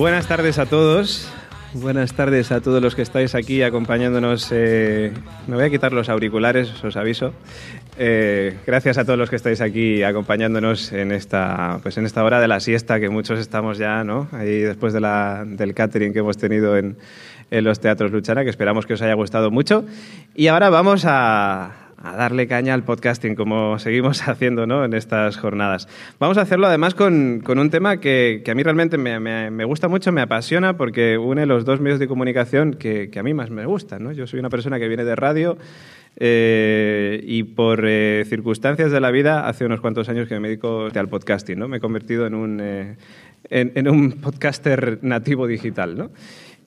Buenas tardes a todos. Buenas tardes a todos los que estáis aquí acompañándonos. Eh, me voy a quitar los auriculares, os aviso. Eh, gracias a todos los que estáis aquí acompañándonos en esta, pues en esta hora de la siesta que muchos estamos ya, ¿no? Ahí después del catering que hemos tenido en, en los teatros Luchana, que esperamos que os haya gustado mucho. Y ahora vamos a, a darle caña al podcasting, como seguimos haciendo ¿no? en estas jornadas. Vamos a hacerlo además con, con un tema que, que, a mí realmente me, me, gusta mucho, me apasiona, porque une los dos medios de comunicación que, que a mí más me gustan. ¿no? Yo soy una persona que viene de radio eh, y por eh, circunstancias de la vida, hace unos cuantos años que me dedico al podcasting. ¿no? Me he convertido en un, eh, en un podcaster nativo digital. ¿no?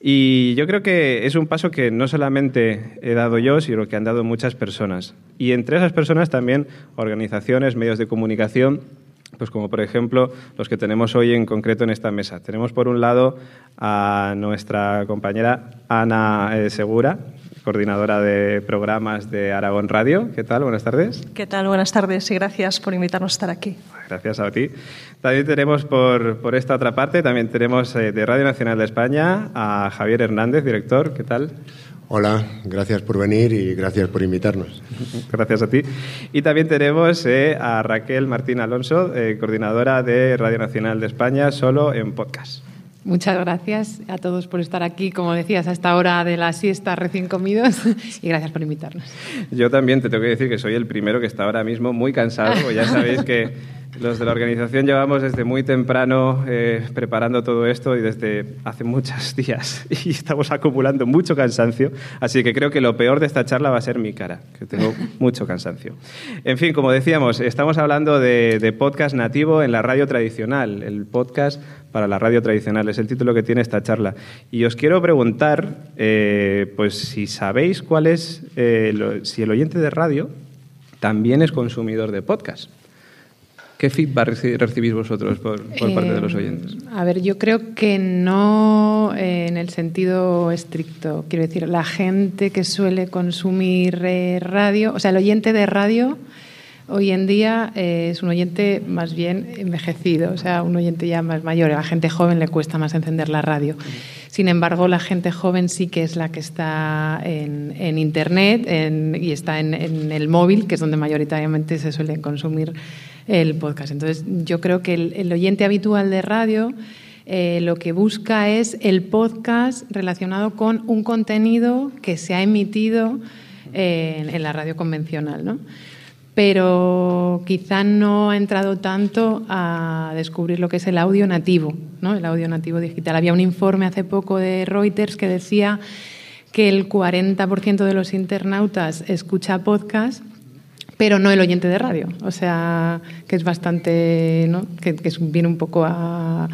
Y yo creo que es un paso que no solamente he dado yo, sino que han dado muchas personas. Y entre esas personas también organizaciones, medios de comunicación, pues como por ejemplo los que tenemos hoy en concreto en esta mesa. Tenemos por un lado a nuestra compañera Ana eh, Segura, coordinadora de programas de Aragón Radio. ¿Qué tal? Buenas tardes. ¿Qué tal? Buenas tardes y gracias por invitarnos a estar aquí. Gracias a ti. También tenemos por, por esta otra parte, también tenemos eh, de Radio Nacional de España a Javier Hernández, director. ¿Qué tal? Hola, gracias por venir y gracias por invitarnos. Gracias a ti. Y también tenemos eh, a Raquel Martín Alonso, eh, coordinadora de Radio Nacional de España, solo en podcast. Muchas gracias a todos por estar aquí, como decías, a esta hora de la siesta recién comidos y gracias por invitarnos. Yo también te tengo que decir que soy el primero que está ahora mismo muy cansado, pues ya sabéis que los de la organización llevamos desde muy temprano eh, preparando todo esto y desde hace muchos días y estamos acumulando mucho cansancio, así que creo que lo peor de esta charla va a ser mi cara, que tengo mucho cansancio. En fin, como decíamos, estamos hablando de, de podcast nativo en la radio tradicional, el podcast para la radio tradicional, es el título que tiene esta charla. Y os quiero preguntar, eh, pues si sabéis cuál es, eh, lo, si el oyente de radio también es consumidor de podcast. ¿Qué feedback recibís vosotros por, por parte de los oyentes? Eh, a ver, yo creo que no eh, en el sentido estricto. Quiero decir, la gente que suele consumir eh, radio, o sea, el oyente de radio hoy en día es un oyente más bien envejecido, o sea, un oyente ya más mayor. A la gente joven le cuesta más encender la radio. Sin embargo, la gente joven sí que es la que está en, en Internet en, y está en, en el móvil, que es donde mayoritariamente se suele consumir el podcast. Entonces, yo creo que el, oyente habitual de radio eh, lo que busca es el podcast relacionado con un contenido que se ha emitido eh, en, en, la radio convencional, ¿no? Pero quizá no ha entrado tanto a descubrir lo que es el audio nativo, ¿no? El audio nativo digital. Había un informe hace poco de Reuters que decía que el 40% de los internautas escucha podcast pero no el oyente de radio. O sea, que es bastante, ¿no? que, que viene un poco a,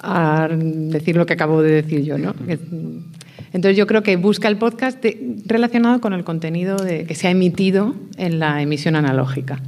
a, decir lo que acabo de decir yo. ¿no? Entonces yo creo que busca el podcast de, relacionado con el contenido de, que se ha emitido en la emisión analógica.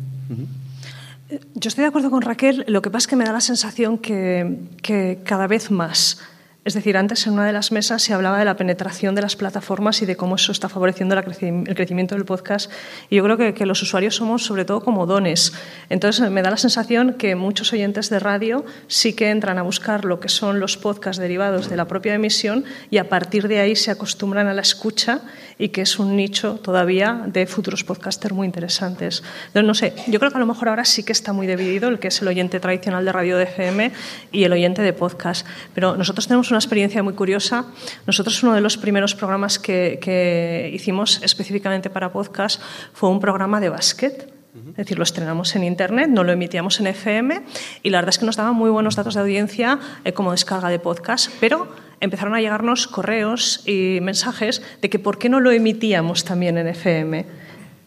Yo estoy de acuerdo con Raquel, lo que pasa es que me da la sensación que, que cada vez más es decir, antes en una de las mesas se hablaba de la penetración de las plataformas y de cómo eso está favoreciendo el crecimiento del podcast. Y yo creo que, los usuarios somos sobre todo comodones. Entonces me da la sensación que muchos oyentes de radio sí que entran a buscar lo que son los podcasts derivados de la propia emisión y a partir de ahí se acostumbran a la escucha y que es un nicho todavía de futuros podcasters muy interesantes. Entonces, no sé, yo creo que a lo mejor ahora sí que está muy dividido el que es el oyente tradicional de radio de FM y el oyente de podcast. Pero nosotros tenemos una experiencia muy curiosa. Nosotros uno de los primeros programas que, que hicimos específicamente para podcast fue un programa de básquet. Es decir, lo estrenamos en Internet, no lo emitíamos en FM y la verdad es que nos daban muy buenos datos de audiencia eh, como descarga de podcast, pero empezaron a llegarnos correos y mensajes de que por qué no lo emitíamos también en FM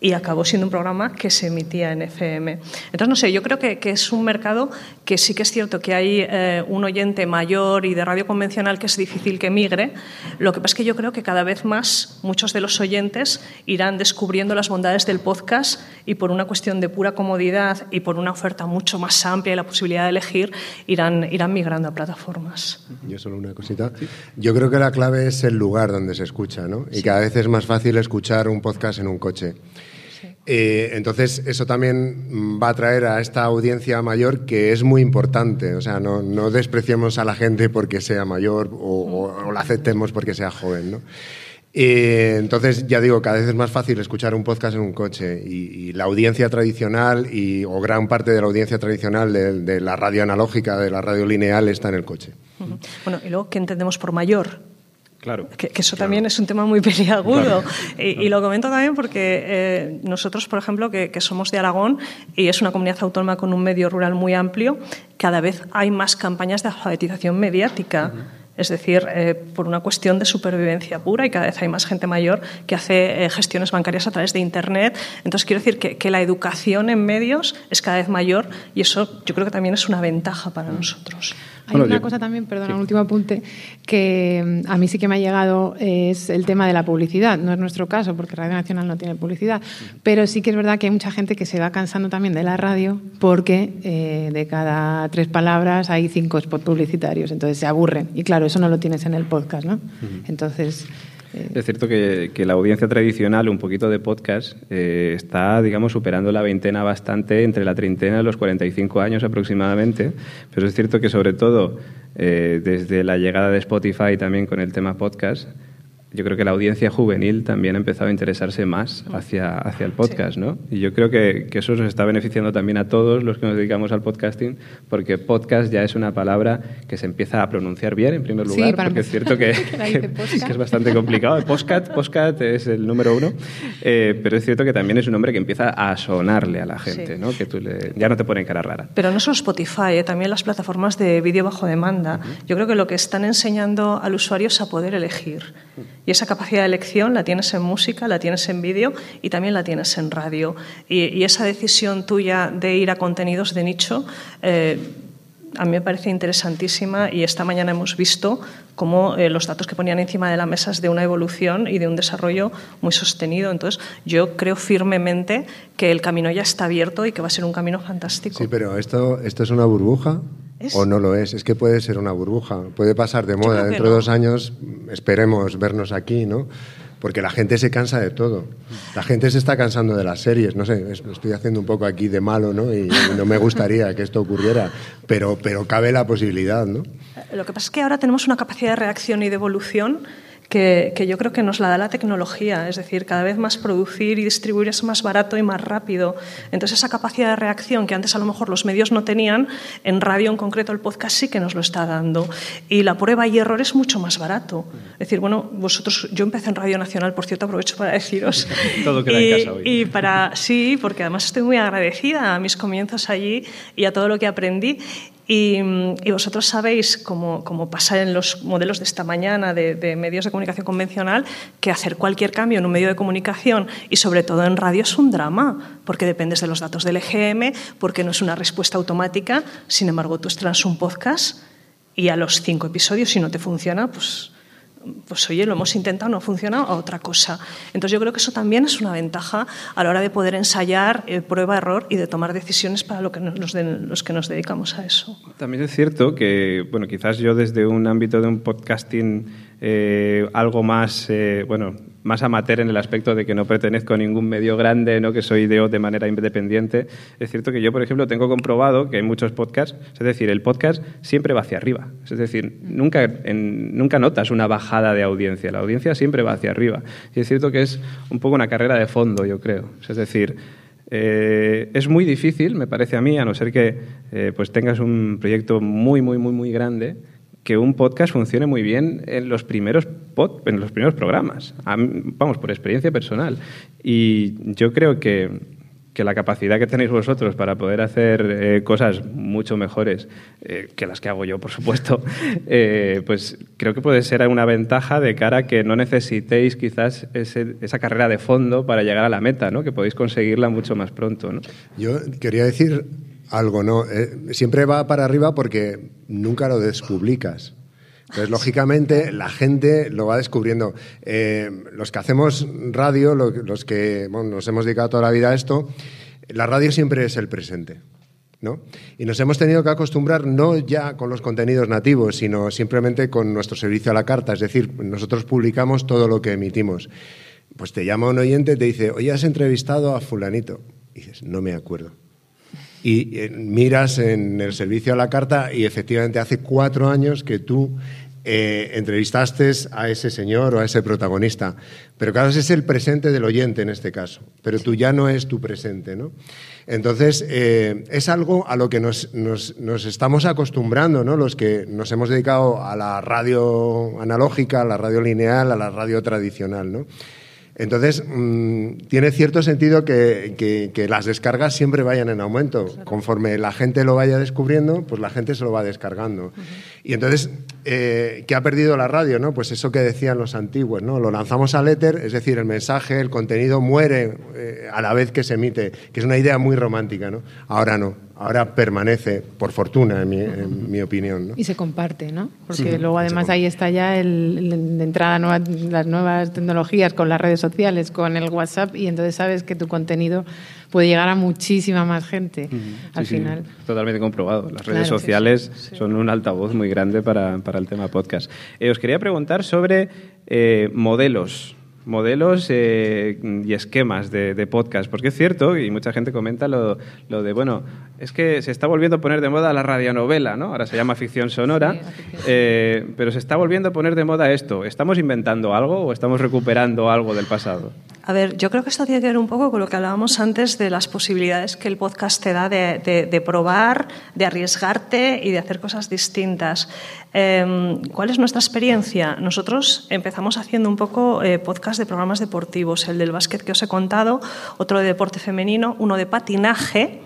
y acabó siendo un programa que se emitía en FM. Entonces, no sé, yo creo que, que es un mercado que sí que es cierto que hay eh, un oyente mayor y de radio convencional que es difícil que migre. Lo que pasa es que yo creo que cada vez más muchos de los oyentes irán descubriendo las bondades del podcast y por una cuestión de pura comodidad y por una oferta mucho más amplia y la posibilidad de elegir, irán, irán migrando a plataformas. Yo solo una cosita. Yo creo que la clave es el lugar donde se escucha, ¿no? Y sí. cada vez es más fácil escuchar un podcast en un coche. Eh, entonces, eso también va a traer a esta audiencia mayor que es muy importante. O sea, no, no despreciemos a la gente porque sea mayor o, la aceptemos porque sea joven. ¿no? Eh, entonces, ya digo, cada vez es más fácil escuchar un podcast en un coche y, y la audiencia tradicional y, o gran parte de la audiencia tradicional de, de, la radio analógica, de la radio lineal, está en el coche. Bueno, y luego, ¿qué entendemos por mayor? Claro. Que, que eso claro. también es un tema muy peliagudo. Claro. Y, y, lo comento también porque eh, nosotros, por ejemplo, que, que, somos de Aragón y es una comunidad autónoma con un medio rural muy amplio, cada vez hay más campañas de alfabetización mediática. Uh -huh es decir, eh, por una cuestión de supervivencia pura y cada vez hay más gente mayor que hace eh, gestiones bancarias a través de Internet. Entonces, quiero decir que, que, la educación en medios es cada vez mayor y eso yo creo que también es una ventaja para nosotros. Hay bueno, una yo, cosa también, perdón, sí. un último apunte, que mm, a mí sí que me ha llegado es el tema de la publicidad. No es nuestro caso, porque Radio Nacional no tiene publicidad, pero sí que es verdad que hay mucha gente que se va cansando también de la radio porque eh, de cada tres palabras hay cinco spots publicitarios, entonces se aburren. Y claro, eso no lo tienes en el podcast, ¿no? Uh -huh. Entonces... Es cierto que, que, la audiencia tradicional, un poquito de podcast, eh, está, digamos, superando la veintena bastante, entre la treintena y los 45 años aproximadamente, pero es cierto que sobre todo eh, desde la llegada de Spotify también con el tema podcast, yo creo que la audiencia juvenil también ha empezado a interesarse más hacia, hacia el podcast, sí. ¿no? Y yo creo que, que, eso nos está beneficiando también a todos los que nos dedicamos al podcasting, porque podcast ya es una palabra que se empieza a pronunciar bien, en primer lugar, sí, porque es cierto que, que, que, es bastante complicado. Podcast, podcast es el número uno, eh, pero es cierto que también es un nombre que empieza a sonarle a la gente, sí. ¿no? Que tú le, ya no te ponen cara rara. Pero no solo Spotify, eh, también las plataformas de vídeo bajo demanda. Uh -huh. Yo creo que lo que están enseñando al usuario es a poder elegir. Y esa capacidad de elección la tienes en música, la tienes en vídeo y también la tienes en radio. Y, esa decisión tuya de ir a contenidos de nicho eh, a mí me parece interesantísima y esta mañana hemos visto cómo eh, los datos que ponían encima de la mesa es de una evolución y de un desarrollo muy sostenido. Entonces, yo creo firmemente que el camino ya está abierto y que va a ser un camino fantástico. Sí, pero esto, esto es una burbuja. ¿Es? O no lo es, es que puede ser una burbuja, puede pasar de moda. Dentro no. de dos años esperemos vernos aquí, ¿no? Porque la gente se cansa de todo. La gente se está cansando de las series, no sé, estoy haciendo un poco aquí de malo, ¿no? Y no me gustaría que esto ocurriera, pero, pero cabe la posibilidad, ¿no? Lo que pasa es que ahora tenemos una capacidad de reacción y de evolución que, que, yo creo que nos la da la tecnología, es decir, cada vez más producir y distribuir es más barato y más rápido. Entonces, esa capacidad de reacción que antes a lo mejor los medios no tenían, en radio en concreto el podcast sí que nos lo está dando. Y la prueba y error es mucho más barato. Es decir, bueno, vosotros, yo empecé en Radio Nacional, por cierto, aprovecho para deciros. todo queda y, en casa hoy. Y para, sí, porque además estoy muy agradecida a mis comienzos allí y a todo lo que aprendí. Y, vosotros sabéis, como, como pasa en los modelos de esta mañana de, de, medios de comunicación convencional, que hacer cualquier cambio en un medio de comunicación y sobre todo en radio es un drama, porque dependes de los datos del EGM, porque no es una respuesta automática. Sin embargo, tú estrenas un podcast y a los cinco episodios, si no te funciona, pues pues oye, lo hemos intentado, no ha funcionado, a otra cosa. Entonces yo creo que eso también es una ventaja a la hora de poder ensayar eh, prueba-error y de tomar decisiones para lo que nos, los, que nos dedicamos a eso. También es cierto que, bueno, quizás yo desde un ámbito de un podcasting eh, algo más, eh, bueno, más amateur en el aspecto de que no pertenezco a ningún medio grande, ¿no? que soy de, de manera independiente. Es cierto que yo, por ejemplo, tengo comprobado que hay muchos podcasts, es decir, el podcast siempre va hacia arriba. Es decir, nunca, nunca notas una bajada de audiencia, la audiencia siempre va hacia arriba. Y es cierto que es un poco una carrera de fondo, yo creo. Es decir, eh, es muy difícil, me parece a mí, a no ser que pues tengas un proyecto muy, muy, muy, muy grande, que un podcast funcione muy bien en los primeros, pod, en los primeros programas. Vamos, por experiencia personal. Y yo creo que, que la capacidad que tenéis vosotros para poder hacer eh, cosas mucho mejores eh, que las que hago yo, por supuesto, eh, pues creo que puede ser una ventaja de cara a que no necesitéis quizás ese, esa carrera de fondo para llegar a la meta, ¿no? que podéis conseguirla mucho más pronto. ¿no? Yo quería decir algo, ¿no? Eh, siempre va para arriba porque nunca lo despublicas. Entonces, lógicamente, la gente lo va descubriendo. Eh, los que hacemos radio, lo, los que bueno, nos hemos dedicado toda la vida a esto, la radio siempre es el presente. ¿no? Y nos hemos tenido que acostumbrar no ya con los contenidos nativos, sino simplemente con nuestro servicio a la carta. Es decir, nosotros publicamos todo lo que emitimos pues te llama un oyente y te dice, oye, has entrevistado a fulanito. Y dices, no me acuerdo. Y miras en el servicio a la carta y efectivamente hace cuatro años que tú eh, entrevistaste a ese señor o a ese protagonista. Pero claro, ese es el presente del oyente en este caso, pero tú ya no es tu presente, ¿no? Entonces, eh, es algo a lo que nos, nos, estamos acostumbrando, ¿no? Los que nos hemos dedicado a la radio analógica, a la radio lineal, a la radio tradicional, ¿no? Entonces, mmm, tiene cierto sentido que, que, que, las descargas siempre vayan en aumento. Claro. Conforme la gente lo vaya descubriendo, pues la gente se lo va descargando. Uh -huh. Y entonces, eh, ¿qué ha perdido la radio? ¿no? Pues eso que decían los antiguos, ¿no? Lo lanzamos al éter, es decir, el mensaje, el contenido muere eh, a la vez que se emite, que es una idea muy romántica, ¿no? Ahora no, ahora permanece, por fortuna, en mi, en mi opinión. ¿no? Y se comparte, ¿no? Porque sí, luego además ahí está ya el, el, de entrada nueva, las nuevas tecnologías con las redes sociales, con el WhatsApp, y entonces sabes que tu contenido puede llegar a muchísima más gente uh -huh. al sí, final. Sí, totalmente comprobado. Las redes sociales sí, son un altavoz muy grande para, para el tema podcast. Eh, os quería preguntar sobre eh, modelos modelos eh, y esquemas de, de, podcast, porque es cierto, y mucha gente comenta lo, lo, de, bueno, es que se está volviendo a poner de moda la radionovela, ¿no? Ahora se llama ficción sonora, sí. Eh, pero se está volviendo a poner de moda esto. ¿Estamos inventando algo o estamos recuperando algo del pasado? A ver, yo creo que esto tiene que ver un poco con lo que hablábamos antes de las posibilidades que el podcast te da de, de, de probar, de arriesgarte y de hacer cosas distintas. Eh, ¿Cuál es nuestra experiencia? Nosotros empezamos haciendo un poco eh, podcast de programas deportivos, el del básquet que os he contado, otro de deporte femenino, uno de patinaje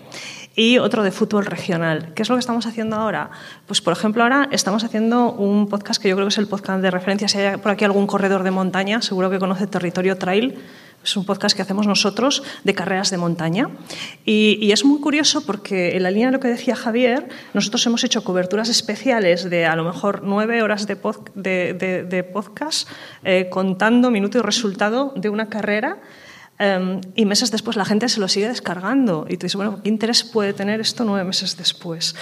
y otro de fútbol regional. ¿Qué es lo que estamos haciendo ahora? Pues, por ejemplo, ahora estamos haciendo un podcast que yo creo que es el podcast de referencia. Si hay por aquí algún corredor de montaña, seguro que conoce Territorio Trail. Es un podcast que hacemos nosotros de carreras de montaña. Y, y, es muy curioso porque, en la línea de lo que decía Javier, nosotros hemos hecho coberturas especiales de a lo mejor nueve horas de, pod, de, de, de podcast eh, contando minuto y resultado de una carrera. Um, y meses después la gente se lo sigue descargando. Y tú dices, bueno, ¿qué interés puede tener esto nueve meses después?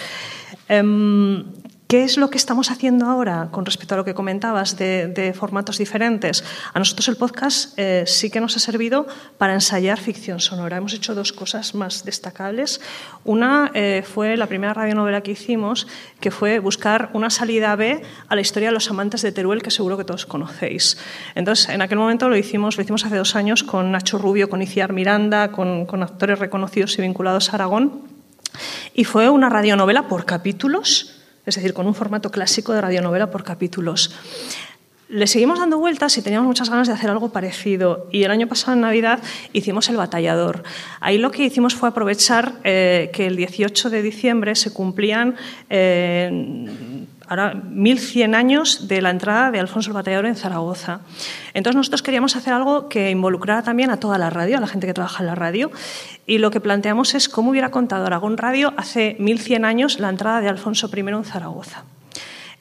Um, ¿Qué es lo que estamos haciendo ahora con respecto a lo que comentabas de, de formatos diferentes? A nosotros el podcast eh, sí que nos ha servido para ensayar ficción sonora. Hemos hecho dos cosas más destacables. Una eh, fue la primera radionovela que hicimos, que fue buscar una salida B a la historia de los amantes de Teruel, que seguro que todos conocéis. Entonces, en aquel momento lo hicimos, lo hicimos hace dos años con Nacho Rubio, con Iciar Miranda, con, con actores reconocidos y vinculados a Aragón. Y fue una radionovela por capítulos es decir, con un formato clásico de radionovela por capítulos. Le seguimos dando vueltas y teníamos muchas ganas de hacer algo parecido. Y el año pasado, en Navidad, hicimos El Batallador. Ahí lo que hicimos fue aprovechar eh, que el 18 de diciembre se cumplían eh, ahora 1100 años de la entrada de Alfonso el Batallador en Zaragoza. Entonces nosotros queríamos hacer algo que involucrara también a toda la radio, a la gente que trabaja en la radio, y lo que planteamos es cómo hubiera contado Aragón Radio hace 1100 años la entrada de Alfonso I en Zaragoza.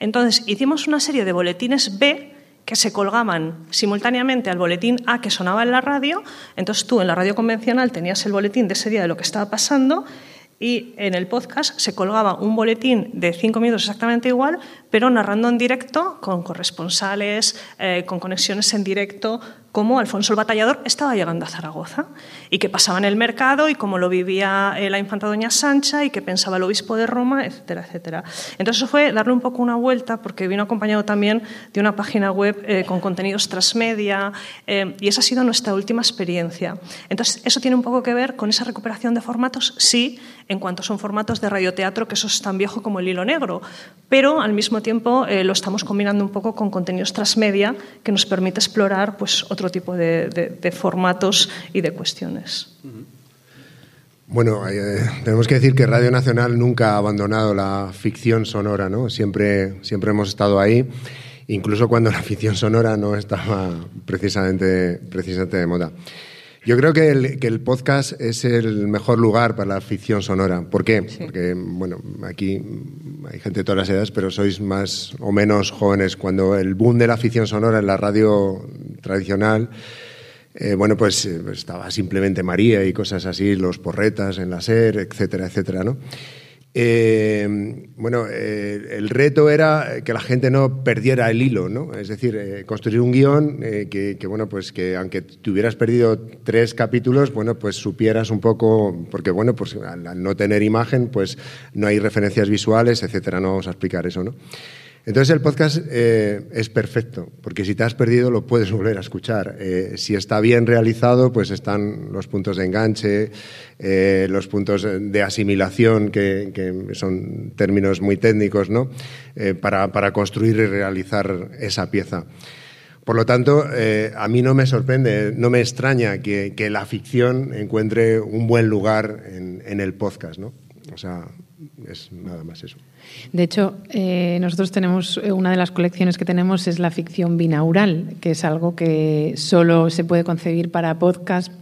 Entonces hicimos una serie de boletines B que se colgaban simultáneamente al boletín A que sonaba en la radio, entonces tú en la radio convencional tenías el boletín de ese día de lo que estaba pasando y en el podcast se colgaba un boletín de cinco minutos exactamente igual, pero narrando en directo con corresponsales, eh, con conexiones en directo, cómo Alfonso el Batallador estaba llegando a Zaragoza y qué pasaba en el mercado y cómo lo vivía eh, la infanta doña Sancha y qué pensaba el obispo de Roma, etcétera, etcétera. Entonces eso fue darle un poco una vuelta porque vino acompañado también de una página web eh, con contenidos transmedia eh, y esa ha sido nuestra última experiencia. Entonces eso tiene un poco que ver con esa recuperación de formatos, sí, en cuanto son formatos de radioteatro, que eso es tan viejo como el hilo negro, pero al mismo tiempo lo estamos combinando un poco con contenidos transmedia que nos permite explorar pues, tipo de formatos y de cuestiones. Bueno, eh, tenemos que decir que Radio Nacional nunca ha abandonado la ficción sonora, ¿no? Siempre, siempre hemos estado ahí, incluso cuando la ficción sonora no estaba precisamente, precisamente de moda. Yo creo que el, que el, podcast es el mejor lugar para la ficción sonora. ¿Por qué? Sí. Porque, bueno, aquí hay gente de todas las edades, pero sois más o menos jóvenes. Cuando el boom de la ficción sonora en la radio tradicional, eh, bueno, pues eh, estaba simplemente María y cosas así, los porretas en la SER, etcétera, etcétera, ¿no? Eh, bueno, eh, el reto era que la gente no perdiera el hilo, ¿no? Es decir, eh, construir un guion que, bueno, pues que aunque te hubieras perdido tres capítulos, bueno, pues supieras un poco, porque bueno, pues al, no tener imagen, pues no hay referencias visuales, etcétera. No vamos a explicar eso, ¿no? Entonces el podcast eh, es perfecto, porque si te has perdido lo puedes volver a escuchar. Eh, si está bien realizado, pues están los puntos de enganche, eh, los puntos de asimilación, que, son términos muy técnicos, ¿no? Para, construir y realizar esa pieza. Por lo tanto, a mí no me sorprende, no me extraña que, la ficción encuentre un buen lugar en, en el podcast, ¿no? O sea, es nada más eso. De hecho, eh, nosotros tenemos, eh, una de las colecciones que tenemos es la ficción binaural, que es algo que solo se puede concebir para podcast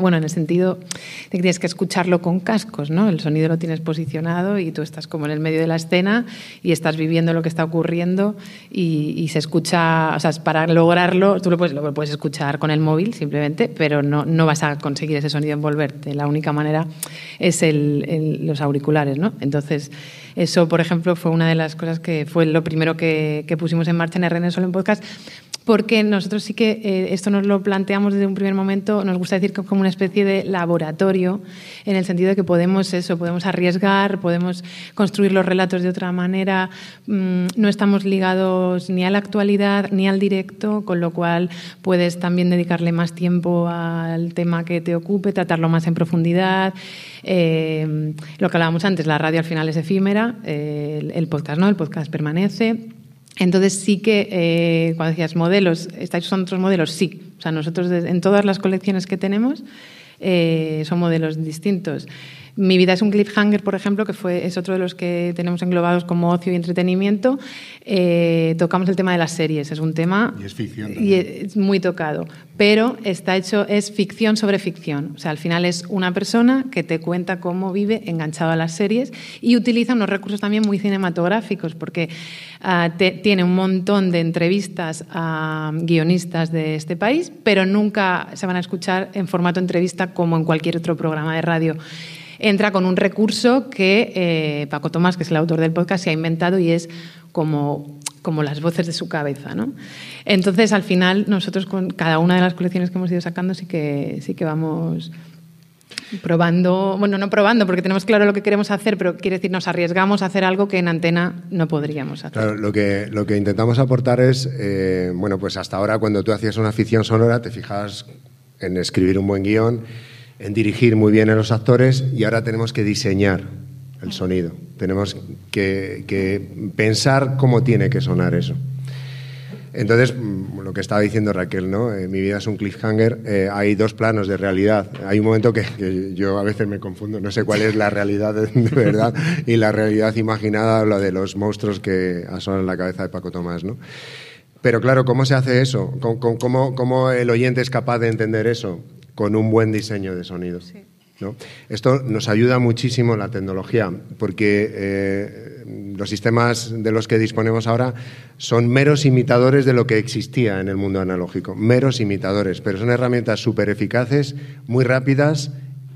bueno, en el sentido de que tienes que escucharlo con cascos, ¿no? El sonido lo tienes posicionado y tú estás como en el medio de la escena y estás viviendo lo que está ocurriendo y, se escucha, o sea, para lograrlo, tú lo puedes, lo puedes escuchar con el móvil simplemente, pero no, no vas a conseguir ese sonido envolverte. La única manera es el, los auriculares, ¿no? Entonces, eso, por ejemplo, fue una de las cosas que fue lo primero que, que pusimos en marcha en RN Solo en Podcast, porque nosotros sí que eh, esto nos lo planteamos desde un primer momento, nos gusta decir que es como una especie de laboratorio, en el sentido de que podemos eso, podemos arriesgar, podemos construir los relatos de otra manera, mm, no estamos ligados ni a la actualidad ni al directo, con lo cual puedes también dedicarle más tiempo al tema que te ocupe, tratarlo más en profundidad. Eh, lo que hablábamos antes, la radio al final es efímera, eh, el podcast no, el podcast permanece. Entonces sí que, eh, cuando decías modelos, ¿estáis son otros modelos? Sí. O sea, nosotros en todas las colecciones que tenemos eh, son modelos distintos. Mi vida es un cliffhanger, por ejemplo, que fue, es otro de los que tenemos englobados como ocio y entretenimiento. Eh, tocamos el tema de las series, es un tema... Y es ficción. Y es muy tocado, pero está hecho, es ficción sobre ficción. O sea, al final es una persona que te cuenta cómo vive enganchado a las series y utiliza unos recursos también muy cinematográficos, porque ah, tiene un montón de entrevistas a guionistas de este país, pero nunca se van a escuchar en formato entrevista como en cualquier otro programa de radio entra con un recurso que eh, Paco Tomás, que es el autor del podcast, se ha inventado y es como, como las voces de su cabeza. ¿no? Entonces, al final, nosotros con cada una de las colecciones que hemos ido sacando sí que, sí que vamos probando, bueno, no probando porque tenemos claro lo que queremos hacer, pero quiere decir, nos arriesgamos a hacer algo que en antena no podríamos hacer. Lo que, lo que intentamos aportar es, eh, bueno, pues hasta ahora cuando tú hacías una ficción sonora te fijas en escribir un buen guion en dirigir muy bien a los actores y ahora tenemos que diseñar el sonido. Tenemos que, pensar cómo tiene que sonar eso. Entonces, mm, lo que estaba diciendo Raquel, ¿no? Eh, mi vida es un cliffhanger. Eh, hay dos planos de realidad. Hay un momento que, yo a veces me confundo. No sé cuál es la realidad de, verdad y la realidad imaginada, la de los monstruos que asolan la cabeza de Paco Tomás, ¿no? Pero claro, ¿cómo se hace eso? ¿Cómo, cómo el oyente es capaz de entender eso? Con un buen diseño de sonido. ¿no? Esto nos ayuda muchísimo la tecnología, porque eh, los sistemas de los que disponemos ahora son meros imitadores de lo que existía en el mundo analógico, meros imitadores, pero son herramientas súper eficaces, muy rápidas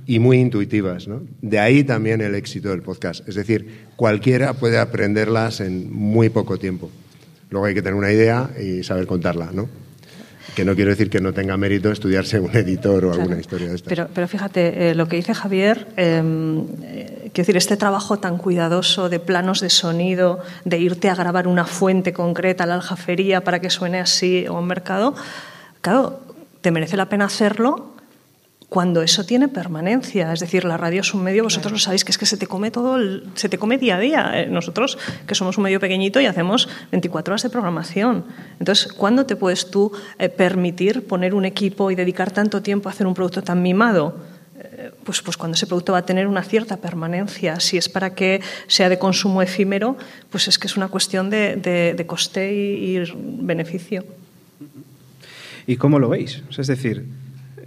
y muy intuitivas. ¿no? De ahí también el éxito del podcast. Es decir, cualquiera puede aprenderlas en muy poco tiempo. Luego hay que tener una idea y saber contarla, ¿no? Que no quiero decir que no tenga mérito estudiarse un editor o alguna historia de esta. Pero, pero fíjate, eh, lo que dice Javier, em, eh, quiero decir, este trabajo tan cuidadoso de planos de sonido, de irte a grabar una fuente concreta la aljafería para que suene así o en mercado, claro, te merece la pena hacerlo cuando eso tiene permanencia. Es decir, la radio es un medio, vosotros lo sabéis, que es que se te come todo, se te come día a día. Eh, nosotros, que somos un medio pequeñito y hacemos 24 horas de programación. Entonces, ¿cuándo te puedes tú eh, permitir poner un equipo y dedicar tanto tiempo a hacer un producto tan mimado? Eh, pues, pues cuando ese producto va a tener una cierta permanencia. Si es para que sea de consumo efímero, pues es que es una cuestión de, de, coste y, y beneficio. ¿Y cómo lo veis? Es decir,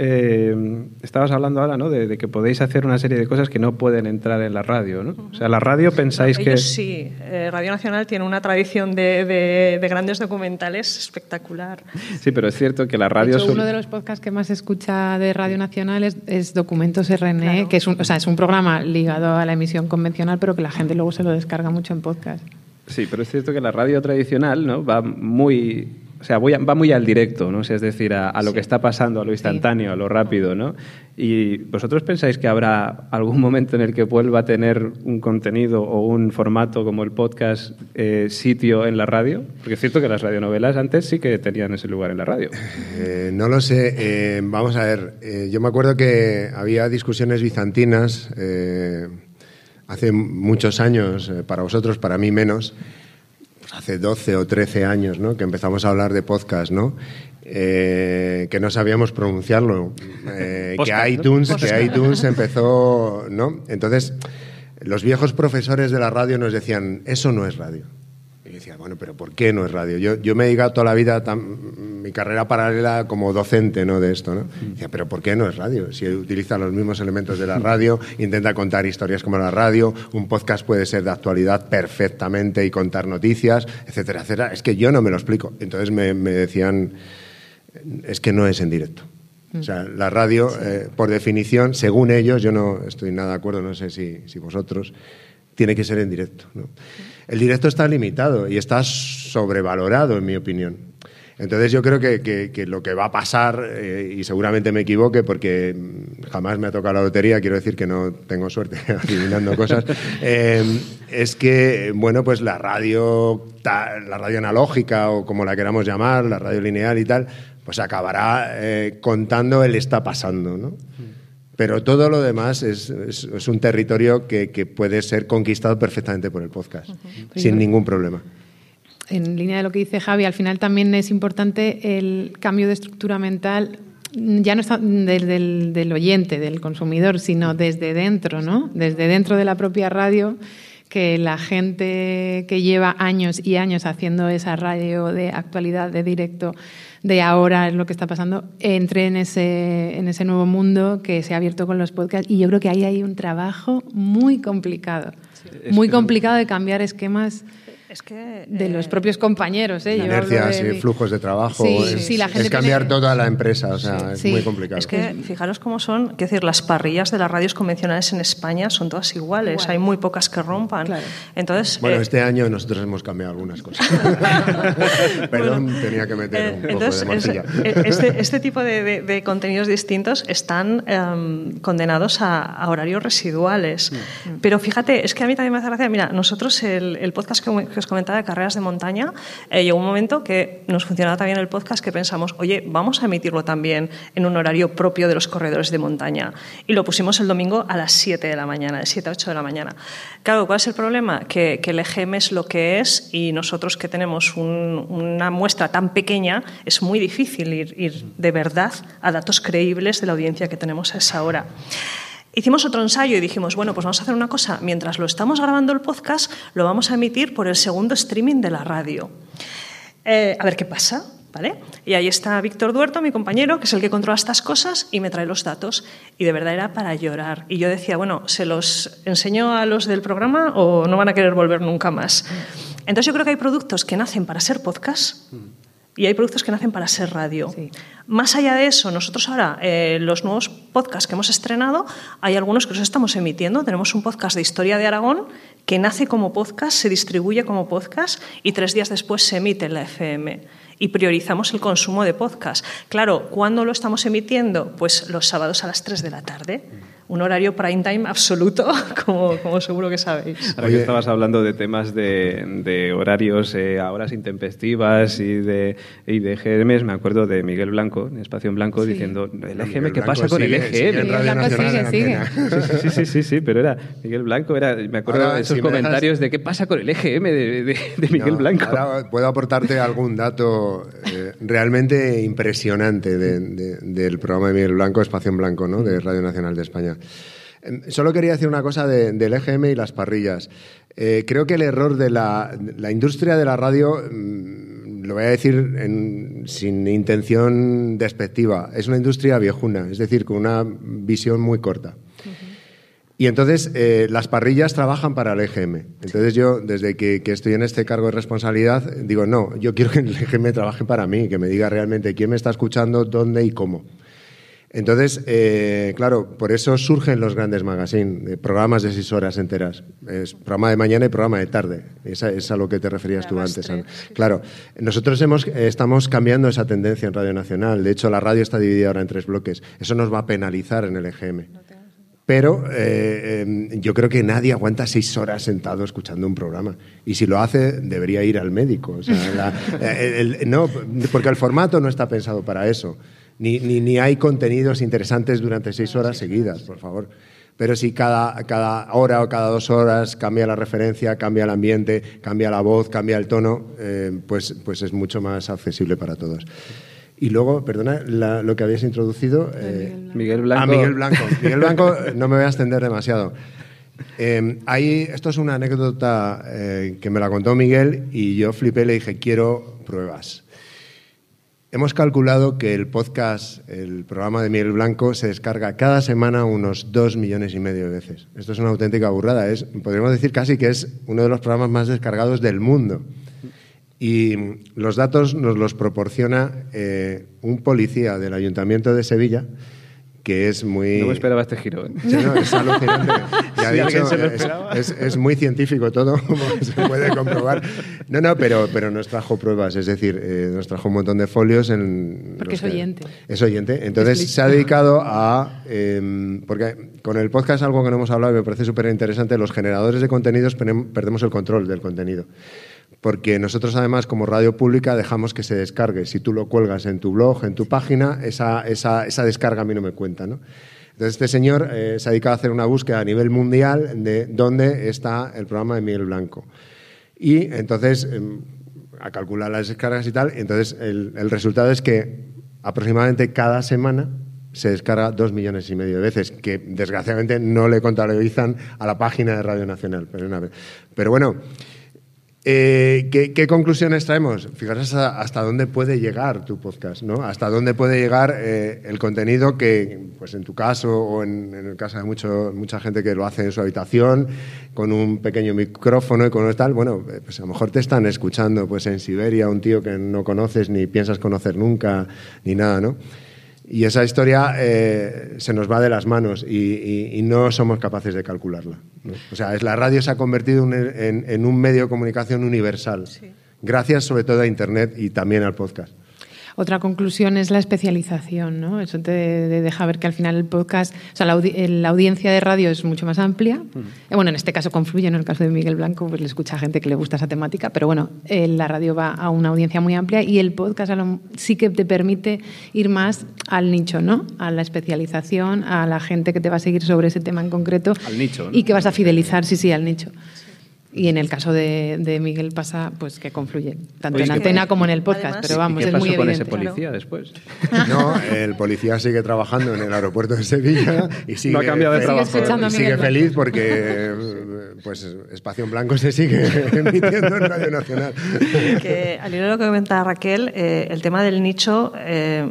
eh, estabas hablando ahora, ¿no? De, que podéis hacer una serie de cosas que no pueden entrar en la radio, ¿no? O sea, la radio pensáis que... Sí, eh, Radio Nacional tiene una tradición de, grandes documentales espectacular. Sí, pero es cierto que la radio... Uno de los podcasts que más se escucha de Radio Nacional es, Documentos RNE, que es un, o sea, es un programa ligado a la emisión convencional, pero que la gente luego se lo descarga mucho en podcast. Sí, pero es cierto que la radio tradicional ¿no? va muy o sea, va muy al directo, ¿no? es decir, a, lo que está pasando, a lo instantáneo, a lo rápido, ¿no? ¿Y vosotros pensáis que habrá algún momento en el que vuelva a tener un contenido o un formato como el podcast eh, sitio en la radio? Porque es cierto que las radionovelas antes sí que tenían ese lugar en la radio. Eh, no lo sé. Eh, vamos a ver. yo me acuerdo que había discusiones bizantinas hace muchos años, para vosotros, para mí menos hace 12 o 13 años, ¿no? Que empezamos a hablar de podcast, ¿no? Eh, que no sabíamos pronunciarlo. Eh, que iTunes, que iTunes empezó, ¿no? Entonces, los viejos profesores de la radio nos decían, eso no es radio decía, bueno, pero ¿por qué no es radio? Yo, yo me he dedicado toda la vida, mi carrera paralela como docente ¿no? de esto, ¿no? Decía, pero ¿por qué no es radio? Si utiliza los mismos elementos de la radio, intenta contar historias como la radio, un podcast puede ser de actualidad perfectamente y contar noticias, etcétera, etcétera. Es que yo no me lo explico. Entonces me, decían, es que no es en directo. O sea, la radio, eh, por definición, según ellos, yo no estoy nada de acuerdo, no sé si, si vosotros, tiene que ser en directo. ¿no? El directo está limitado y está sobrevalorado, en mi opinión. Entonces yo creo que, lo que va a pasar, eh, y seguramente me equivoque porque jamás me ha tocado la lotería, quiero decir que no tengo suerte adivinando cosas, eh, es que, bueno, pues la radio, la radio analógica o como la queramos llamar, la radio lineal y tal, pues acabará eh, contando el está pasando, ¿no? Pero todo lo demás es, un territorio que, puede ser conquistado perfectamente por el podcast, sin ningún problema. En línea de lo que dice Javi, al final también es importante el cambio de estructura mental ya no está desde el del oyente, del consumidor, sino desde dentro, ¿no? Desde dentro de la propia radio, que la gente que lleva años y años haciendo esa radio de actualidad, de directo, de ahora es lo que está pasando, entre en ese, en ese nuevo mundo que se ha abierto con los podcasts. Y yo creo que ahí hay un trabajo muy complicado, muy complicado de cambiar esquemas es que, de los eh, propios compañeros. ¿eh? Inercias y flujos de trabajo. es, cambiar toda la empresa, o sea, es muy complicado. Es que fijaros cómo son, quiero decir, las parrillas de las radios convencionales en España son todas iguales, hay muy pocas que rompan. Entonces, bueno, eh, este año nosotros hemos cambiado algunas cosas. Perdón, tenía que meter un poco de morcilla. Este, este, tipo de, contenidos distintos están em, condenados a, horarios residuales. Mm. Pero fíjate, es que a mí también me hace gracia, mira, nosotros el, el podcast que os comentaba de carreras de montaña, eh, llegó un momento que nos funcionaba también el podcast que pensamos, oye, vamos a emitirlo también en un horario propio de los corredores de montaña. Y lo pusimos el domingo a las 7 de la mañana, de 7 a 8 de la mañana. Claro, ¿cuál es el problema? Que, el EGM es lo que es y nosotros que tenemos una muestra tan pequeña, es muy difícil ir, ir de verdad a datos creíbles de la audiencia que tenemos a esa hora. Hicimos otro ensayo y dijimos, bueno, pues vamos a hacer una cosa, mientras lo estamos grabando el podcast, lo vamos a emitir por el segundo streaming de la radio. Eh, a ver qué pasa, ¿vale? Y ahí está Víctor Duerto, mi compañero, que es el que controla estas cosas y me trae los datos. Y de verdad era para llorar. Y yo decía, bueno, ¿se los enseño a los del programa o no van a querer volver nunca más? Entonces yo creo que hay productos que nacen para ser podcast y hay productos que nacen para ser radio. Más allá de eso, nosotros ahora, eh, los nuevos podcasts que hemos estrenado, hay algunos que los estamos emitiendo. Tenemos un podcast de historia de Aragón que nace como podcast, se distribuye como podcast y tres días después se emite en la FM. Y priorizamos el consumo de podcast. Claro, ¿cuándo lo estamos emitiendo? Pues los sábados a las 3 de la tarde un horario prime time absoluto, como, como seguro que sabéis. Ahora que estabas hablando de temas de, de horarios eh, a horas intempestivas y de, y de GMs, me acuerdo de Miguel Blanco, en Espacio en Blanco, diciendo, ¿el EGM qué pasa con el EGM? Miguel Blanco sigue, sigue. Sí, sí, sí, sí, pero era Miguel Blanco, era, me acuerdo de esos comentarios de qué pasa con el EGM de, de, Miguel Blanco. Ahora puedo aportarte algún dato eh, realmente impresionante del programa de Miguel Blanco, Espacio en Blanco, ¿no? de Radio Nacional de España. Em, solo quería decir una cosa del EGM y las parrillas. Eh, creo que el error de la, industria de la radio mm, lo voy a decir sin intención despectiva, es una industria viejuna, es decir, con una visión muy corta. Y entonces eh, las parrillas trabajan para el EGM. Entonces yo, desde que, estoy en este cargo de responsabilidad, digo, no, yo quiero que el EGM trabaje para mí, que me diga realmente quién me está escuchando, dónde y cómo. Entonces, eh, claro, por eso surgen los grandes magazines, programas de seis horas enteras. Es programa de mañana y programa de tarde. Esa es a lo que te referías tú antes. Claro, nosotros hemos, estamos cambiando esa tendencia en Radio Nacional. De hecho, la radio está dividida ahora en tres bloques. Eso nos va a penalizar en el EGM. Pero eh, em, yo creo que nadie aguanta seis horas sentado escuchando un programa. Y si lo hace, debería ir al médico. Eh, no, porque el formato no está pensado para eso. Ni, ni, hay contenidos interesantes durante seis horas seguidas, por favor. Pero si cada, cada hora o cada dos horas cambia la referencia, cambia el ambiente, cambia la voz, cambia el tono, eh, pues, pues es mucho más accesible para todos. Y luego, perdona, lo que habías introducido. Eh, Miguel Blanco. Ah, Miguel Blanco. Miguel Blanco, no me voy a extender demasiado. Eh, esto es una anécdota eh, que me la contó Miguel y yo flipé y le dije, quiero pruebas. Hemos calculado que el podcast, el programa de Miguel Blanco, se descarga cada semana unos dos millones y medio de veces. Esto es una auténtica burrada. Es, podríamos decir casi que es uno de los programas más descargados del mundo. Y los datos nos los proporciona eh, un policía del Ayuntamiento de Sevilla que es muy... No me esperaba este giro. ¿eh? es alucinante. es, muy científico todo, como se puede comprobar. No, no, pero, pero nos trajo pruebas, es decir, eh, nos trajo un montón de folios. En porque es oyente. Es oyente. Entonces se ha dedicado a... Em, porque con el podcast algo que no hemos hablado y me parece súper interesante, los generadores de contenidos perdemos el control del contenido porque nosotros además como radio pública dejamos que se descargue. Si tú lo cuelgas en tu blog, en tu página, esa, esa, esa descarga a mí no me cuenta. ¿no? Entonces este señor eh, se ha dedicado a hacer una búsqueda a nivel mundial de dónde está el programa de Miguel Blanco. Y entonces, em, a calcular las descargas y tal, entonces el, el resultado es que aproximadamente cada semana se descarga dos millones y medio de veces, que desgraciadamente no le contabilizan a la página de Radio Nacional. Pero, pero bueno, eh, ¿qué, conclusiones traemos? Fijaros hasta, dónde puede llegar tu podcast, ¿no? Hasta dónde puede llegar eh, el contenido que, pues en tu caso o en, el caso de mucha gente que lo hace en su habitación, con un pequeño micrófono y con tal, bueno, eh, pues a lo mejor te están escuchando pues en Siberia un tío que no conoces ni piensas conocer nunca ni nada, ¿no? Y esa historia eh, se nos va de las manos y, no somos capaces de calcularla. O sea, es, la radio se ha convertido en, un medio de comunicación universal, gracias sobre todo a Internet y también al podcast. Otra conclusión es la especialización, ¿no? Eso te deja ver que al final el podcast, o sea, la, audiencia de radio es mucho más amplia. Eh, bueno, en este caso confluye, en el caso de Miguel Blanco, pues le escucha a gente que le gusta esa temática, pero bueno, eh, la radio va a una audiencia muy amplia y el podcast sí que te permite ir más al nicho, ¿no? A la especialización, a la gente que te va a seguir sobre ese tema en concreto. Al nicho, Y que vas a fidelizar, sí, sí, al nicho. Y en el caso de, Miguel pasa pues que confluye, tanto en antena como en el podcast, pero vamos, es muy evidente. con ese policía después? No, el policía sigue trabajando en el aeropuerto de Sevilla y sigue, no ha cambiado de trabajo. Y sigue feliz porque pues Espacio en Blanco se sigue emitiendo en Radio Nacional. Que, al hilo de lo que comentaba Raquel, eh, el tema del nicho... Eh,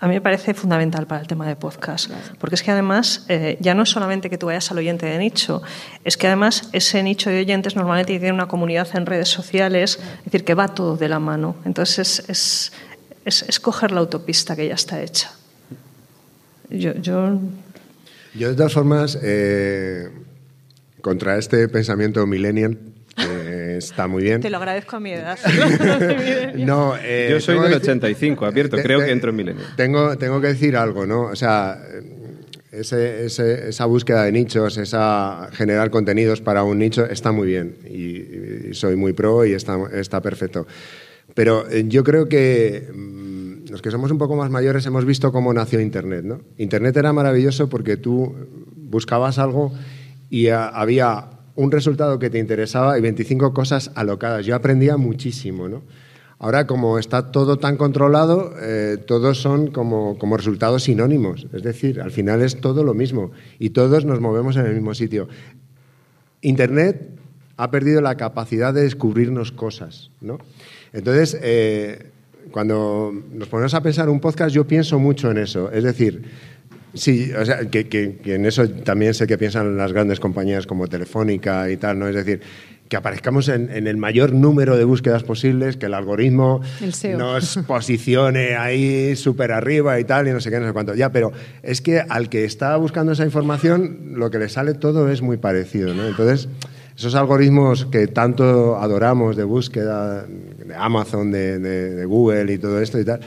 a mí me parece fundamental para el tema de podcast, porque es que además eh, ya no es solamente que tú vayas al oyente de nicho, es que además ese nicho de oyentes normalmente tiene una comunidad en redes sociales, es decir, que va todo de la mano. Entonces es, es, coger la autopista que ya está hecha. Yo, yo... yo de todas formas, eh, contra este pensamiento millennial, está muy bien. Te lo agradezco a mi edad. no, eh, Yo soy del 85, abierto, creo que entro en milenio. Tengo, tengo que decir algo, ¿no? O sea, esa búsqueda de nichos, esa generar contenidos para un nicho está muy bien y, soy muy pro y está, está perfecto. Pero eh, yo creo que mm, los que somos un poco más mayores hemos visto cómo nació Internet. ¿no? Internet era maravilloso porque tú buscabas algo y había un resultado que te interesaba y 25 cosas alocadas. Yo aprendía muchísimo, ¿no? Ahora, como está todo tan controlado, eh, todos son como, como, resultados sinónimos. Es decir, al final es todo lo mismo y todos nos movemos en el mismo sitio. Internet ha perdido la capacidad de descubrirnos cosas, ¿no? Entonces, eh, cuando nos ponemos a pensar un podcast, yo pienso mucho en eso. Es decir, sí, o sea, que, que en eso también sé que piensan las grandes compañías como Telefónica y tal, ¿no? Es decir, que aparezcamos en, el mayor número de búsquedas posibles, que el algoritmo e nos posicione ahí súper arriba y tal, y no sé qué, no sé cuánto. Ya, pero es que al que está buscando esa información, lo que le sale todo es muy parecido, ¿no? Entonces, esos algoritmos que tanto adoramos de búsqueda, de Amazon, de, de Google y todo esto y tal,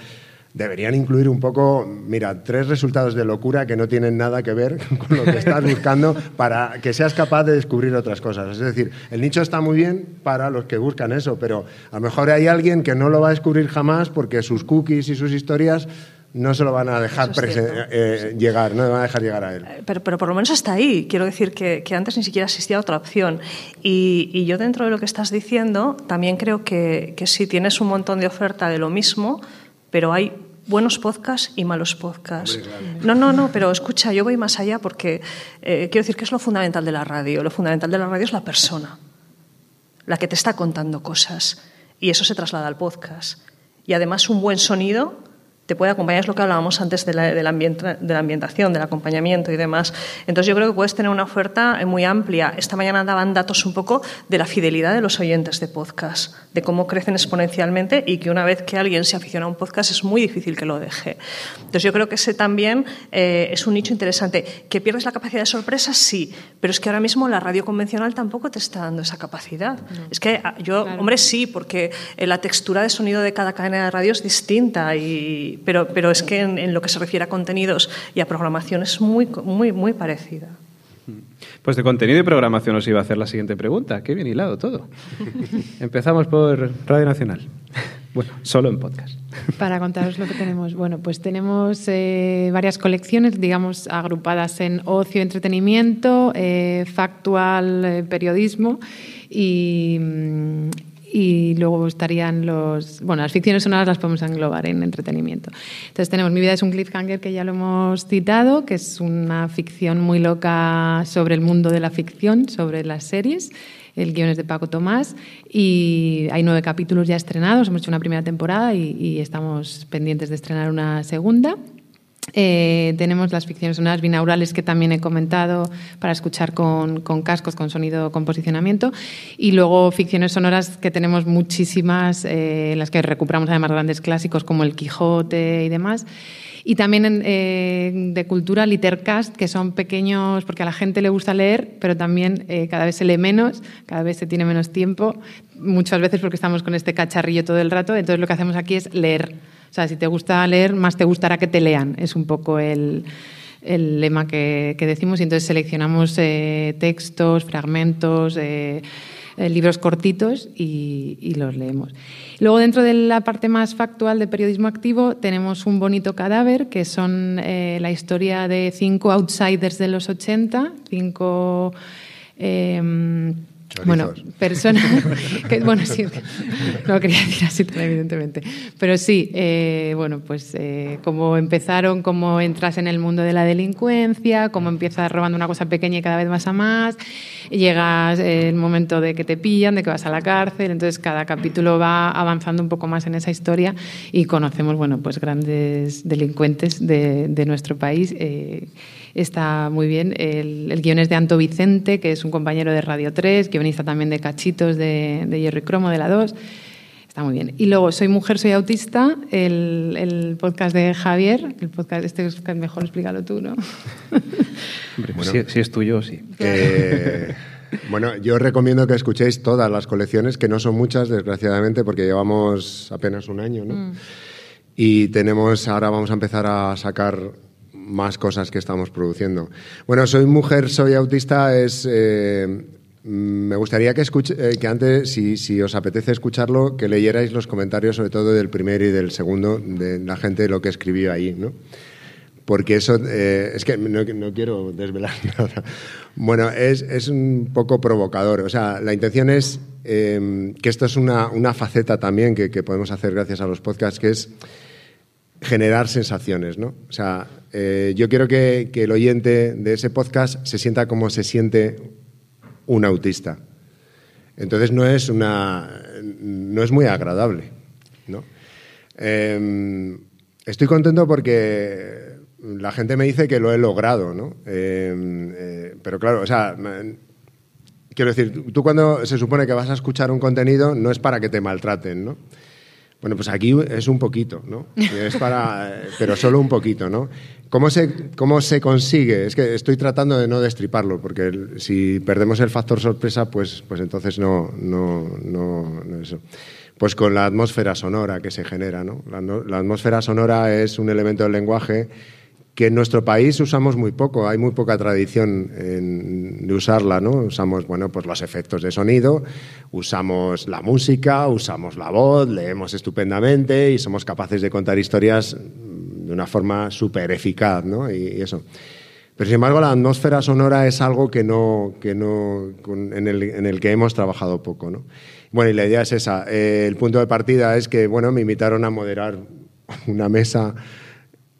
deberían incluir un poco, mira, tres resultados de locura que no tienen nada que ver con lo que estás buscando para que seas capaz de descubrir otras cosas. Es decir, el nicho está muy bien para los que buscan eso, pero a lo mejor hay alguien que no lo va a descubrir jamás porque sus cookies y sus historias no se lo van a dejar eh, llegar, no le van a dejar llegar a él. Eh, pero, pero por lo menos está ahí. Quiero decir que, que antes ni siquiera existía otra opción. Y, y, yo dentro de lo que estás diciendo, también creo que, que si tienes un montón de oferta de lo mismo, pero hay buenos podcasts y malos podcasts. No, no, no, pero escucha, yo voy más allá porque eh, quiero decir que es lo fundamental de la radio. Lo fundamental de la radio es la persona, la que te está contando cosas. Y eso se traslada al podcast. Y además un buen sonido te puede acompañar, es lo que hablábamos antes de la, de, la de la, ambientación, del acompañamiento y demás. Entonces yo creo que puedes tener una oferta muy amplia. Esta mañana daban datos un poco de la fidelidad de los oyentes de podcast, de cómo crecen exponencialmente y que una vez que alguien se aficiona a un podcast es muy difícil que lo deje. Entonces yo creo que ese también eh, es un nicho interesante. ¿Que pierdes la capacidad de sorpresa? Sí, pero es que ahora mismo la radio convencional tampoco te está dando esa capacidad. No. Es que ah, yo, claro. hombre, sí, porque eh, la textura de sonido de cada cadena de radio es distinta y pero, pero es que en, en, lo que se refiere a contenidos y a programación es muy, muy, muy parecida. Pues de contenido y programación os iba a hacer la siguiente pregunta. Qué bien hilado todo. Empezamos por Radio Nacional. Bueno, solo en podcast. Para contaros lo que tenemos. Bueno, pues tenemos eh, varias colecciones, digamos, agrupadas en ocio, entretenimiento, eh, factual, eh, periodismo y, y luego estarían los... Bueno, las ficciones sonoras las podemos englobar en entretenimiento. Entonces tenemos Mi vida es un cliffhanger, que ya lo hemos citado, que es una ficción muy loca sobre el mundo de la ficción, sobre las series. El guion es de Paco Tomás y hay nueve capítulos ya estrenados. Hemos hecho una primera temporada y estamos pendientes de estrenar una segunda. Eh, tenemos las ficciones sonoras binaurales que también he comentado para escuchar con, con, cascos, con sonido, con posicionamiento. Y luego ficciones sonoras que tenemos muchísimas, eh, en las que recuperamos además grandes clásicos como El Quijote y demás. Y también eh, de cultura, Litercast, que son pequeños, porque a la gente le gusta leer, pero también eh, cada vez se lee menos, cada vez se tiene menos tiempo, muchas veces porque estamos con este cacharrillo todo el rato. Entonces lo que hacemos aquí es leer. O sea, si te gusta leer, más te gustará que te lean. Es un poco el, el lema que, que, decimos. Y entonces seleccionamos eh, textos, fragmentos, eh, eh, libros cortitos y, y, los leemos. Luego, dentro de la parte más factual de periodismo activo, tenemos un bonito cadáver, que son la historia de cinco outsiders de los 80, cinco. Eh. Bueno, personas bueno, sí, no quería decir así tan evidentemente, pero sí, eh, bueno, pues eh, cómo empezaron, cómo entras en el mundo de la delincuencia, cómo empiezas robando una cosa pequeña y cada vez vas a más, llegas eh, el momento de que te pillan, de que vas a la cárcel, entonces cada capítulo va avanzando un poco más en esa historia y conocemos, bueno, pues grandes delincuentes de, de nuestro país. Está muy bien. El, el guion es de Anto Vicente, que es un compañero de Radio 3, guionista también de Cachitos, de, de Jerry Cromo, de la 2. Está muy bien. Y luego, Soy Mujer, Soy Autista, el, el podcast de Javier. El podcast, este es mejor explícalo tú, ¿no? Hombre, bueno, si, si, es tuyo, sí. Eh, bueno, yo recomiendo que escuchéis todas las colecciones, que no son muchas, desgraciadamente, porque llevamos apenas un año, ¿no? Mm. Y tenemos, ahora vamos a empezar a sacar más cosas que estamos produciendo. Bueno, soy mujer, soy autista, es... Eh, me gustaría que, escuche, eh, que antes, si, si, os apetece escucharlo, que leyerais los comentarios, sobre todo del primero y del segundo, de la gente, lo que escribió ahí, ¿no? Porque eso, eh, es que no, quiero desvelar nada. Bueno, es, es, un poco provocador. O sea, la intención es eh, que esto es una, una faceta también que, que podemos hacer gracias a los podcasts, que es generar sensaciones, ¿no? O sea, eh, yo quiero que, el oyente de ese podcast se sienta como se siente un autista. Entonces no es, una, no es muy agradable. ¿no? Em, estoy contento porque la gente me dice que lo he logrado, ¿no? Em, eh, pero claro, o sea, quiero decir, tú cuando se supone que vas a escuchar un contenido no es para que te maltraten, ¿no? Bueno, pues aquí es un poquito, ¿no? Es para, pero solo un poquito, ¿no? ¿Cómo se, ¿Cómo se consigue? Es que estoy tratando de no destriparlo, porque si perdemos el factor sorpresa, pues, pues entonces no, no, no, no eso. Pues con la atmósfera sonora que se genera, ¿no? La, la atmósfera sonora es un elemento del lenguaje que en nuestro país usamos muy poco, hay muy poca tradición de usarla, ¿no? Usamos, bueno, pues los efectos de sonido, usamos la música, usamos la voz, leemos estupendamente y somos capaces de contar historias de una forma súper eficaz, ¿no? Y, eso. Pero sin embargo, la atmósfera sonora es algo que no, que no, en, el, en el que hemos trabajado poco, ¿no? Bueno, y la idea es esa. Eh, el punto de partida es que, bueno, me invitaron a moderar una mesa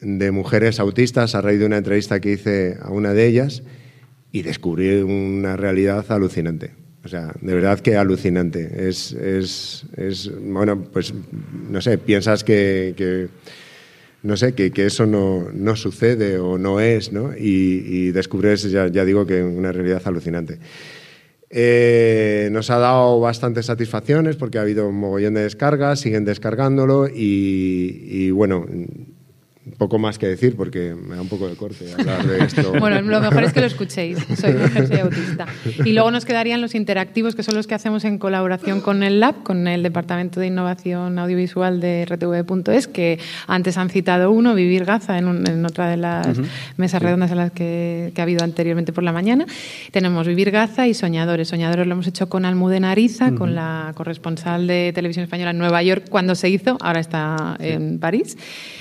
de mujeres autistas a raíz de una entrevista que hice a una de ellas y descubrí una realidad alucinante. O sea, de verdad que alucinante. Es, es, es bueno, pues no sé, piensas que, no sé, que, que eso no, no, sucede o no es, ¿no? Y, y descubres, ya, digo, que una realidad alucinante. Eh, nos ha dado bastantes satisfacciones porque ha habido un mogollón de descargas, siguen descargándolo y bueno, poco más que decir porque me da un poco de corte hablar de esto. bueno, lo mejor es que lo escuchéis. Soy mujer, soy autista. Y luego nos quedarían los interactivos, que son los que hacemos en colaboración con el Lab, con el Departamento de Innovación Audiovisual de RTV.es, que antes han citado uno, Vivir Gaza, en, otra de las mesas redondas en las que, ha habido anteriormente por la mañana. Tenemos Vivir Gaza y Soñadores. Soñadores lo hemos hecho con Almudena Ariza, con la corresponsal de Televisión Española en Nueva York cuando se hizo, ahora está en París.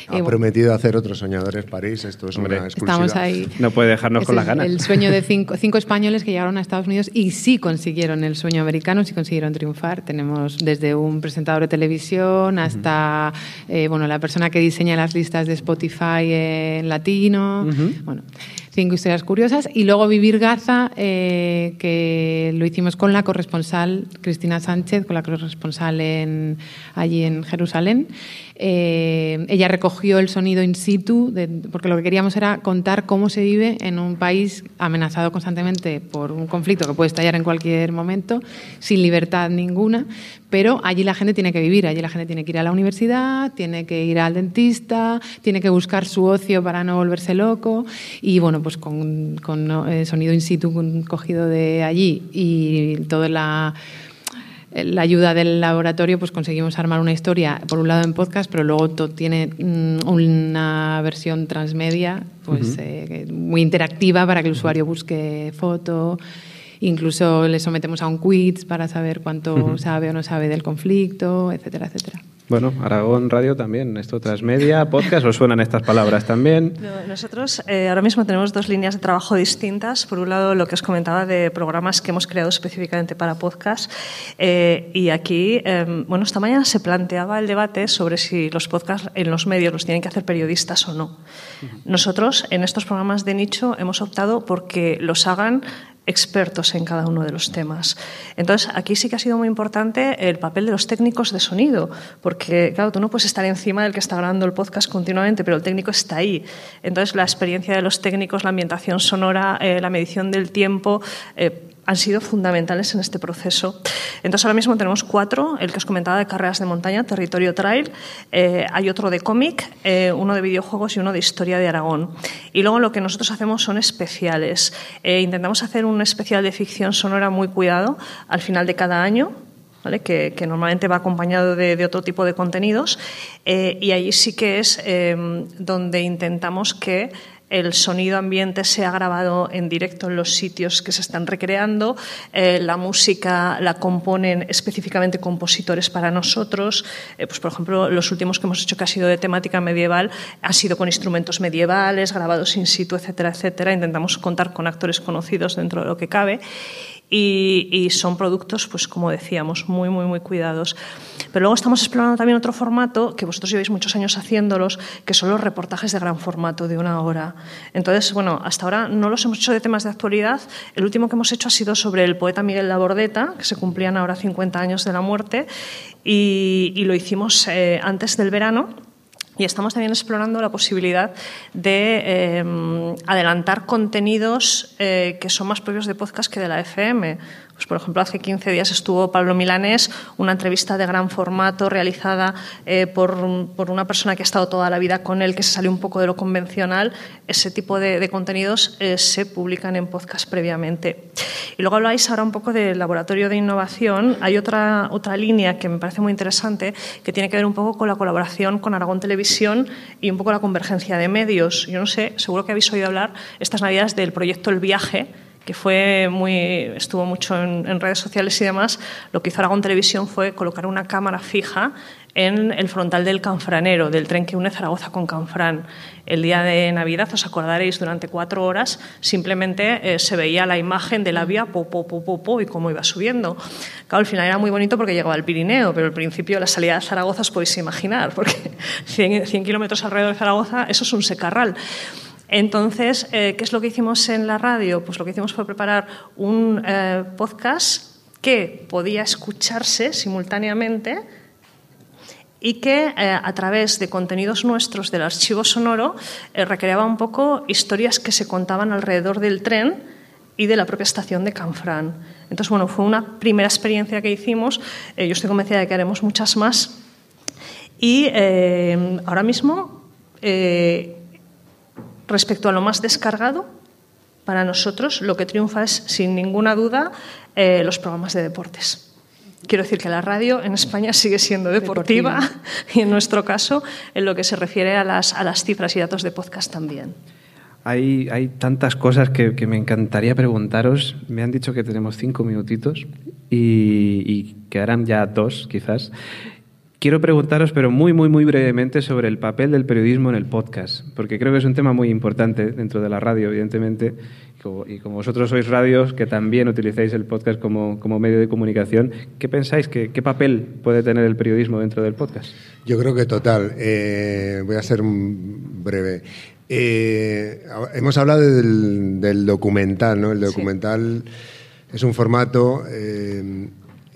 Ha prometido hacer otros Soñadores París, esto es una exclusiva. Estamos ahí. No puede dejarnos con las ganas. El sueño de cinco, cinco, españoles que llegaron a Estados Unidos y sí consiguieron el sueño americano, sí consiguieron triunfar. Tenemos desde un presentador de televisión hasta eh, bueno, la persona que diseña las listas de Spotify en latino. Bueno, cinco historias curiosas. Y luego Vivir Gaza, eh, que lo hicimos con la corresponsal Cristina Sánchez, con la corresponsal en, allí en Jerusalén. Eh, ella recogió el sonido in situ, porque lo que queríamos era contar cómo se vive en un país amenazado constantemente por un conflicto que puede estallar en cualquier momento, sin libertad ninguna, pero allí la gente tiene que vivir, allí la gente tiene que ir a la universidad, tiene que ir al dentista, tiene que buscar su ocio para no volverse loco, y bueno, pues con, con eh, sonido in situ cogido de allí y toda la la ayuda del laboratorio, pues conseguimos armar una historia, por un lado en podcast, pero luego tiene mm, una versión transmedia, pues eh, muy interactiva para que el usuario busque foto. Incluso le sometemos a un quiz para saber cuánto sabe o no sabe del conflicto, etcétera, etcétera. Bueno, Aragón Radio también, esto transmedia, podcast, ¿os suenan estas palabras también? nosotros eh, ahora mismo tenemos dos líneas de trabajo distintas. Por un lado, lo que os comentaba de programas que hemos creado específicamente para podcast. Eh, y aquí, em, bueno, esta mañana se planteaba el debate sobre si los podcasts en los medios los tienen que hacer periodistas o no. Nosotros, en estos programas de nicho, hemos optado porque los hagan expertos en cada uno de los temas. Entonces, aquí sí que ha sido muy importante el papel de los técnicos de sonido, porque, claro, tú no puedes estar encima del que está grabando el podcast continuamente, pero el técnico está ahí. Entonces, la experiencia de los técnicos, la ambientación sonora, eh, la medición del tiempo, eh, han sido fundamentales en este proceso. Entonces, ahora mismo tenemos cuatro, el que os comentaba de carreras de montaña, Territorio Trail, eh, hay otro de cómic, eh, uno de videojuegos y uno de historia de Aragón. Y luego lo que nosotros hacemos son especiales. Eh, intentamos hacer un especial de ficción sonora muy cuidado al final de cada año. Que, normalmente va acompañado de, de otro tipo de contenidos. y allí sí que es donde intentamos que el sonido ambiente se ha grabado en directo en los sitios que se están recreando, eh, la música la componen específicamente compositores para nosotros, eh, pues por ejemplo los últimos que hemos hecho que ha sido de temática medieval ha sido con instrumentos medievales, grabados in situ, etcétera, etcétera. Intentamos contar con actores conocidos dentro de lo que cabe y, son productos, pues como decíamos, muy, muy, muy cuidados. Pero luego estamos explorando también otro formato que vosotros lleváis muchos años haciéndolos, que son los reportajes de gran formato, de una hora. Entonces, bueno, hasta ahora no los hemos hecho de temas de actualidad. El último que hemos hecho ha sido sobre el poeta Miguel Labordeta, que se cumplían ahora 50 años de la muerte, y, lo hicimos eh, antes del verano y estamos también explorando la posibilidad de eh, adelantar contenidos eh, que son más propios de podcast que de la FM. Pues, por ejemplo, hace 15 días estuvo Pablo Milanés, una entrevista de gran formato realizada eh, por, una persona que ha estado toda la vida con él, que se salió un poco de lo convencional. Ese tipo de, contenidos eh, se publican en podcast previamente. Y luego habláis ahora un poco del laboratorio de innovación. Hay otra, otra línea que me parece muy interesante, que tiene que ver un poco con la colaboración con Aragón Televisión y un poco la convergencia de medios. Yo no sé, seguro que habéis oído hablar estas navidades del proyecto El Viaje, que fue muy, estuvo mucho en, redes sociales y demás, lo que hizo Aragón Televisión fue colocar una cámara fija en el frontal del Canfranero, del tren que une Zaragoza con Canfrán. El día de Navidad, os acordaréis, durante cuatro horas simplemente eh, se veía la imagen de la vía po, po, po, po, y cómo iba subiendo. Claro, al final era muy bonito porque llegaba al Pirineo, pero al principio la salida de Zaragoza os podéis imaginar, porque 100, 100 kilómetros alrededor de Zaragoza, eso es un secarral. Entonces, eh, ¿qué es lo que hicimos en la radio? Pues lo que hicimos fue preparar un eh, podcast que podía escucharse simultáneamente y que eh, a través de contenidos nuestros del archivo sonoro recreaba un poco historias que se contaban alrededor del tren y de la propia estación de Canfrán. Entonces, bueno, fue una primera experiencia que hicimos. yo estoy convencida de que haremos muchas más. Y ahora mismo Respecto a lo más descargado, para nosotros lo que triunfa es, sin ninguna duda, eh, los programas de deportes. Quiero decir que la radio en España sigue siendo deportiva, y en nuestro caso, en lo que se refiere a las, a las cifras y datos de podcast también. Hay, hay tantas cosas que, que, me encantaría preguntaros. Me han dicho que tenemos cinco minutitos y, y quedarán ya dos, quizás. Quiero preguntaros, pero muy, muy, muy brevemente, sobre el papel del periodismo en el podcast, porque creo que es un tema muy importante dentro de la radio, evidentemente, y como vosotros sois radios, que también utilizáis el podcast como, medio de comunicación, ¿qué pensáis? ¿Qué, ¿Qué, papel puede tener el periodismo dentro del podcast? Yo creo que total. Eh, voy a ser breve. Eh, hemos hablado del, documental, ¿no? El documental es un formato... Eh,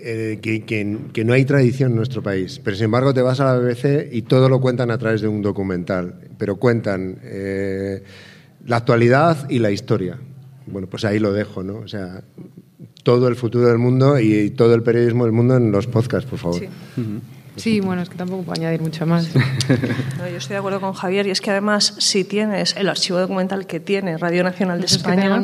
eh, que, no hay tradición en nuestro país. Pero sin embargo te vas a la BBC y todo lo cuentan a través de un documental. Pero cuentan eh, la actualidad y la historia. Bueno, pues ahí lo dejo, ¿no? O sea, todo el futuro del mundo y, todo el periodismo del mundo en los podcasts, por favor. Sí, bueno, es que tampoco puedo añadir mucho más. yo estoy de acuerdo con Javier y es que además si tienes el archivo documental que tiene Radio Nacional de España,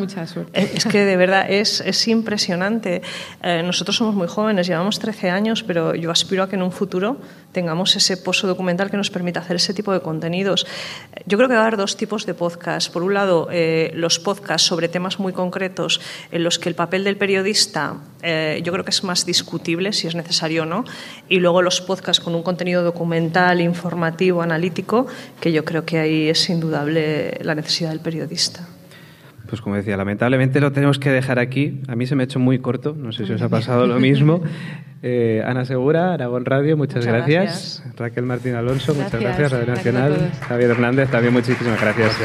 eh, es que, de verdad es, es impresionante. Eh, nosotros somos muy jóvenes, llevamos 13 años, pero yo aspiro a que en un futuro tengamos ese pozo documental que nos permita hacer ese tipo de contenidos. Yo creo que va a haber dos tipos de podcasts. Por un lado, eh, los podcasts sobre temas muy concretos en los que el papel del periodista yo creo que es más discutible si es necesario o no, y luego los podcasts con un contenido documental, informativo, analítico, que yo creo que ahí es indudable la necesidad del periodista. Pues como decía, lamentablemente lo tenemos que dejar aquí. A mí se me ha hecho muy corto, no sé si os ha pasado lo mismo. Eh, Ana Segura, Aragón Radio, muchas, gracias. Raquel Martín Alonso, muchas gracias. Radio Nacional. Javier Hernández, también muchísimas gracias.